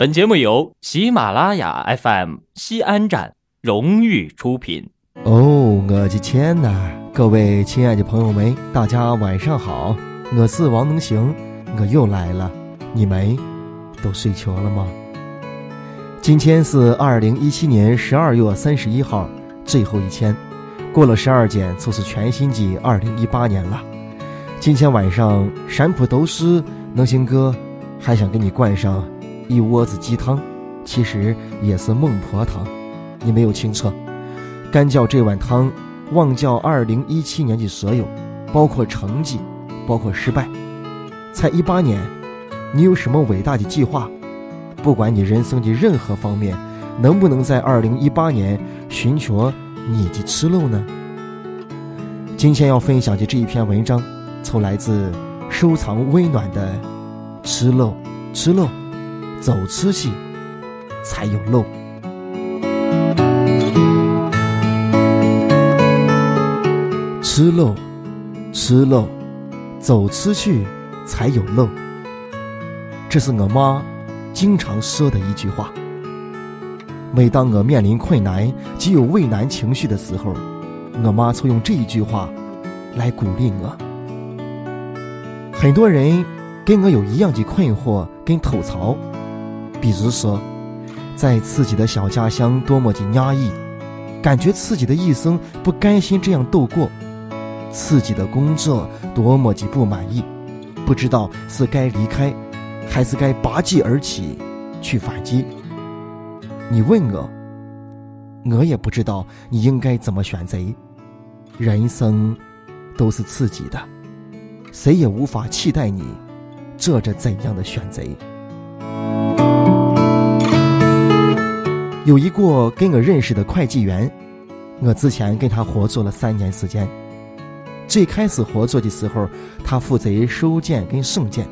本节目由喜马拉雅 FM 西安站荣誉出品。哦，我的天呐！各位亲爱的朋友们，大家晚上好，我是王能行，我又来了。你们都睡着了吗？今天是二零一七年十二月三十一号，最后一天，过了十二点就是全新季二零一八年了。今天晚上陕普都师能行哥，还想给你灌上。一窝子鸡汤，其实也是孟婆汤，你没有清澈。干叫这碗汤，忘叫二零一七年的所有，包括成绩，包括失败。才一八年，你有什么伟大的计划？不管你人生的任何方面，能不能在二零一八年寻求你的吃漏呢？今天要分享的这一篇文章，从来自收藏温暖的吃漏，吃漏。走出去才有路，吃漏，吃漏，走出去才有路。这是我妈经常说的一句话。每当我面临困难、极有畏难情绪的时候，我妈就用这一句话来鼓励我。很多人跟我有一样的困惑跟吐槽。比如说，在自己的小家乡多么的压抑，感觉自己的一生不甘心这样度过；自己的工作多么的不满意，不知道是该离开，还是该拔剑而起去反击。你问我，我也不知道你应该怎么选择。人生都是自己的，谁也无法期待你做着怎样的选择。有一个跟我认识的会计员，我之前跟他合作了三年时间。最开始合作的时候，他负责收件跟送件。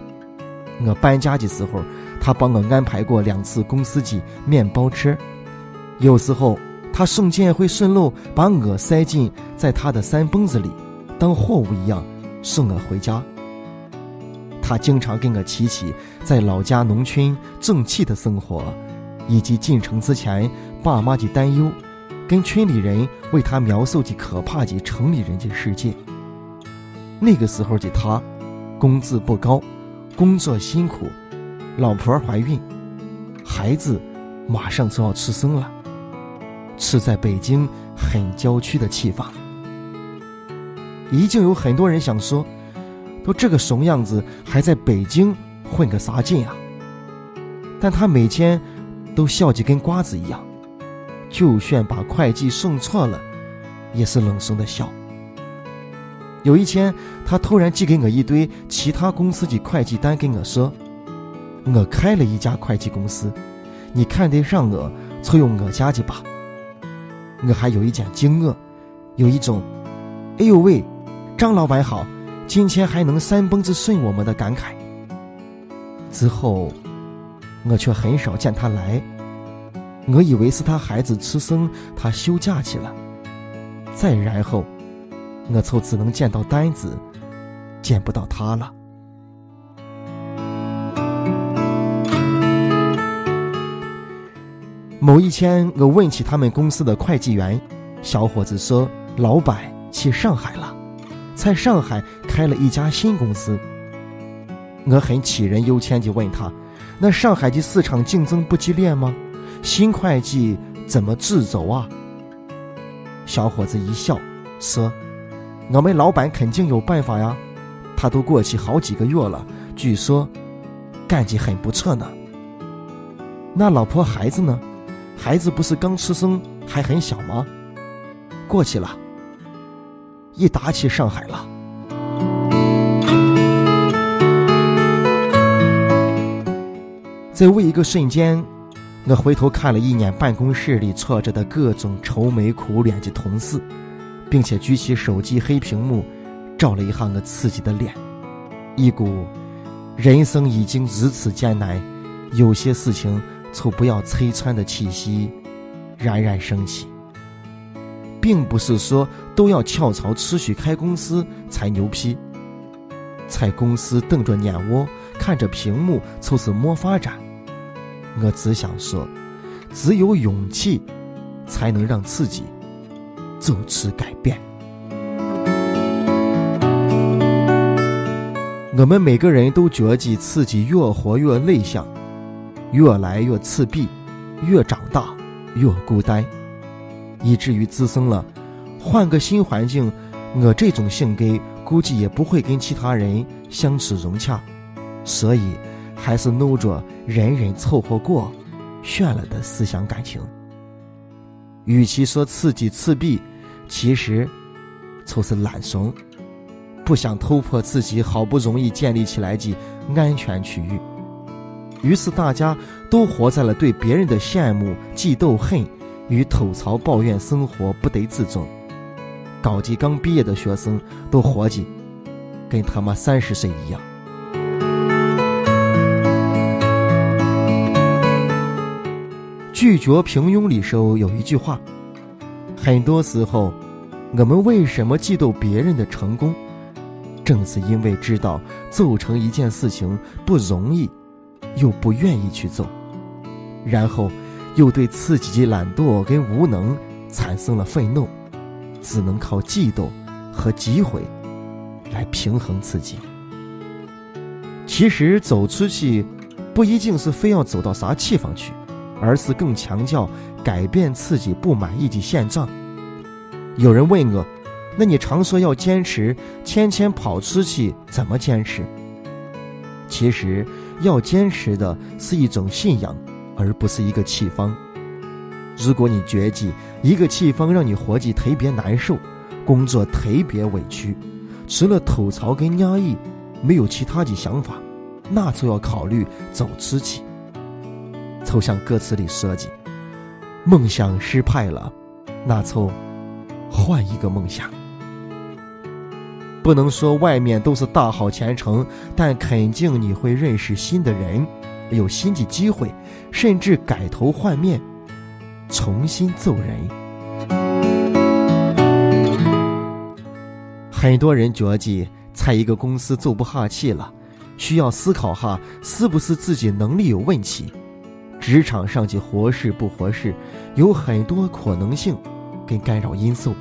我搬家的时候，他帮我安排过两次公司的面包车。有时候他送件会顺路把我塞进在他的三蹦子里，当货物一样送我回家。他经常跟我提起在老家农村种气的生活。以及进城之前爸妈的担忧，跟村里人为他描述的可怕的城里人的世界。那个时候的他，工资不高，工作辛苦，老婆怀孕，孩子马上就要出生了，是在北京很郊区的地方。已经有很多人想说，都这个怂样子，还在北京混个啥劲啊？但他每天。都笑得跟瓜子一样，就算把会计送错了，也是冷声的笑。有一天，他突然寄给我一堆其他公司的会计单，跟我说：“我开了一家会计公司，你看得上我，就用我家的吧。”我还有一点惊愕，有一种“哎呦喂，张老板好，今天还能三蹦子顺我们的感慨。”之后。我却很少见他来，我以为是他孩子出生，他休假去了。再然后，我就只能见到单子，见不到他了。某一天，我问起他们公司的会计员，小伙子说：“老板去上海了，在上海开了一家新公司。”我很杞人忧天地问他。那上海的市场竞争不激烈吗？新会计怎么自走啊？小伙子一笑说：“我们老板肯定有办法呀，他都过去好几个月了，据说干劲很不错呢。那老婆孩子呢？孩子不是刚出生还很小吗？过去了，一打起上海了。”在为一个瞬间，我回头看了一眼办公室里坐着的各种愁眉苦脸的同事，并且举起手机黑屏幕，照了一下我自己的脸，一股人生已经如此艰难，有些事情就不要拆穿的气息冉冉升起。并不是说都要跳槽出去开公司才牛批，在公司瞪着眼窝看着屏幕就是没发展。我只想说，只有勇气，才能让自己走出改变。我们每个人都觉得自己越活越内向，越来越自闭，越长大越孤单，以至于滋生了换个新环境，我这种性格估计也不会跟其他人相处融洽，所以还是弄着人人凑合过，炫了的思想感情。与其说自己自闭，其实就是懒怂。不想突破自己好不容易建立起来的安全区域，于是大家都活在了对别人的羡慕、嫉妒、恨与吐槽、抱怨生活不得自重。高级刚毕业的学生都活计跟他妈三十岁一样。拒绝平庸里头有一句话：很多时候，我们为什么嫉妒别人的成功？正是因为知道做成一件事情不容易，又不愿意去做，然后又对自己的懒惰跟无能产生了愤怒，只能靠嫉妒和诋毁来平衡自己。其实走出去，不一定是非要走到啥地方去，而是更强调改变自己不满意的现状。有人问我。那你常说要坚持，天天跑出去，怎么坚持？其实要坚持的是一种信仰，而不是一个气方。如果你觉得一个气方让你活计特别难受，工作特别委屈，除了吐槽跟压抑，没有其他的想法，那就要考虑走出去。就像歌词里说的：“梦想失败了，那凑换一个梦想。”不能说外面都是大好前程，但肯定你会认识新的人，有新的机会，甚至改头换面，重新做人。很多人觉得在一个公司做不下去了，需要思考下是不是自己能力有问题。职场上的合适不合适，有很多可能性跟干扰因素，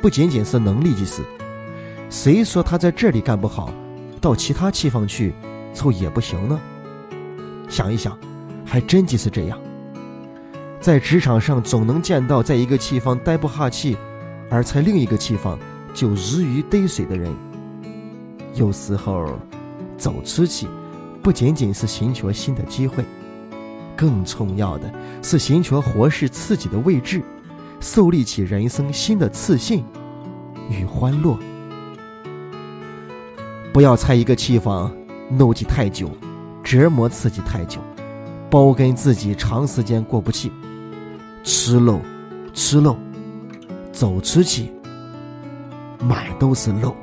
不仅仅是能力的事。谁说他在这里干不好，到其他地方去，凑也不行呢？想一想，还真就是这样。在职场上，总能见到在一个地方待不下去，而在另一个地方就如鱼得水的人。有时候，走出去，不仅仅是寻求新的机会，更重要的是寻求合适自己的位置，树立起人生新的自信与欢乐。不要在一个地方怒气太久，折磨自己太久，包跟自己长时间过不去，吃漏，吃漏，走出去，满都是漏。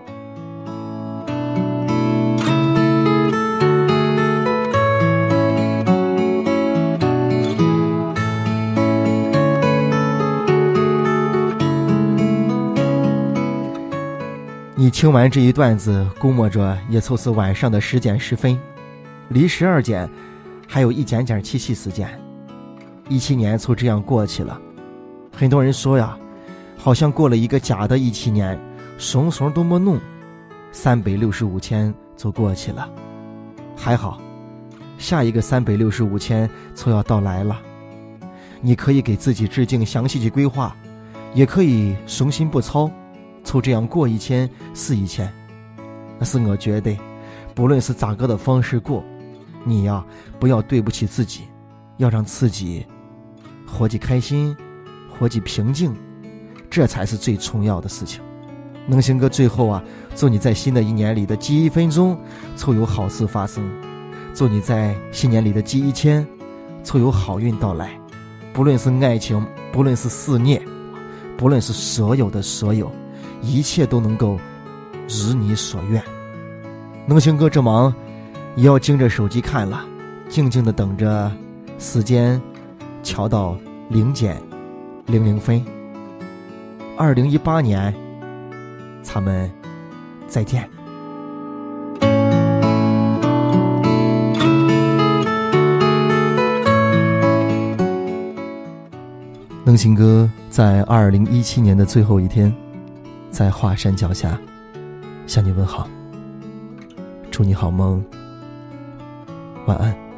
听完这一段子，估摸着也就是晚上的十点十分，离十二点还有一点点七息时间，一七年就这样过去了。很多人说呀，好像过了一个假的一七年，怂怂都没弄，三百六十五天就过去了。还好，下一个三百六十五天就要到来了。你可以给自己制定详细的规划，也可以雄心不操。就这样过一千是一千，但是我觉得，不论是咋个的方式过，你呀不要对不起自己，要让自己活得开心，活得平静，这才是最重要的事情。能行哥最后啊，祝你在新的一年里的第一分钟就有好事发生，祝你在新年里的第一天就有好运到来，不论是爱情，不论是事业，不论是所有的所有。一切都能够如你所愿。能行哥这忙，也要盯着手机看了，静静的等着时间调到零点零零分。二零一八年，咱们再见。能行哥在二零一七年的最后一天，在华山脚下向你问好，祝你好梦，晚安。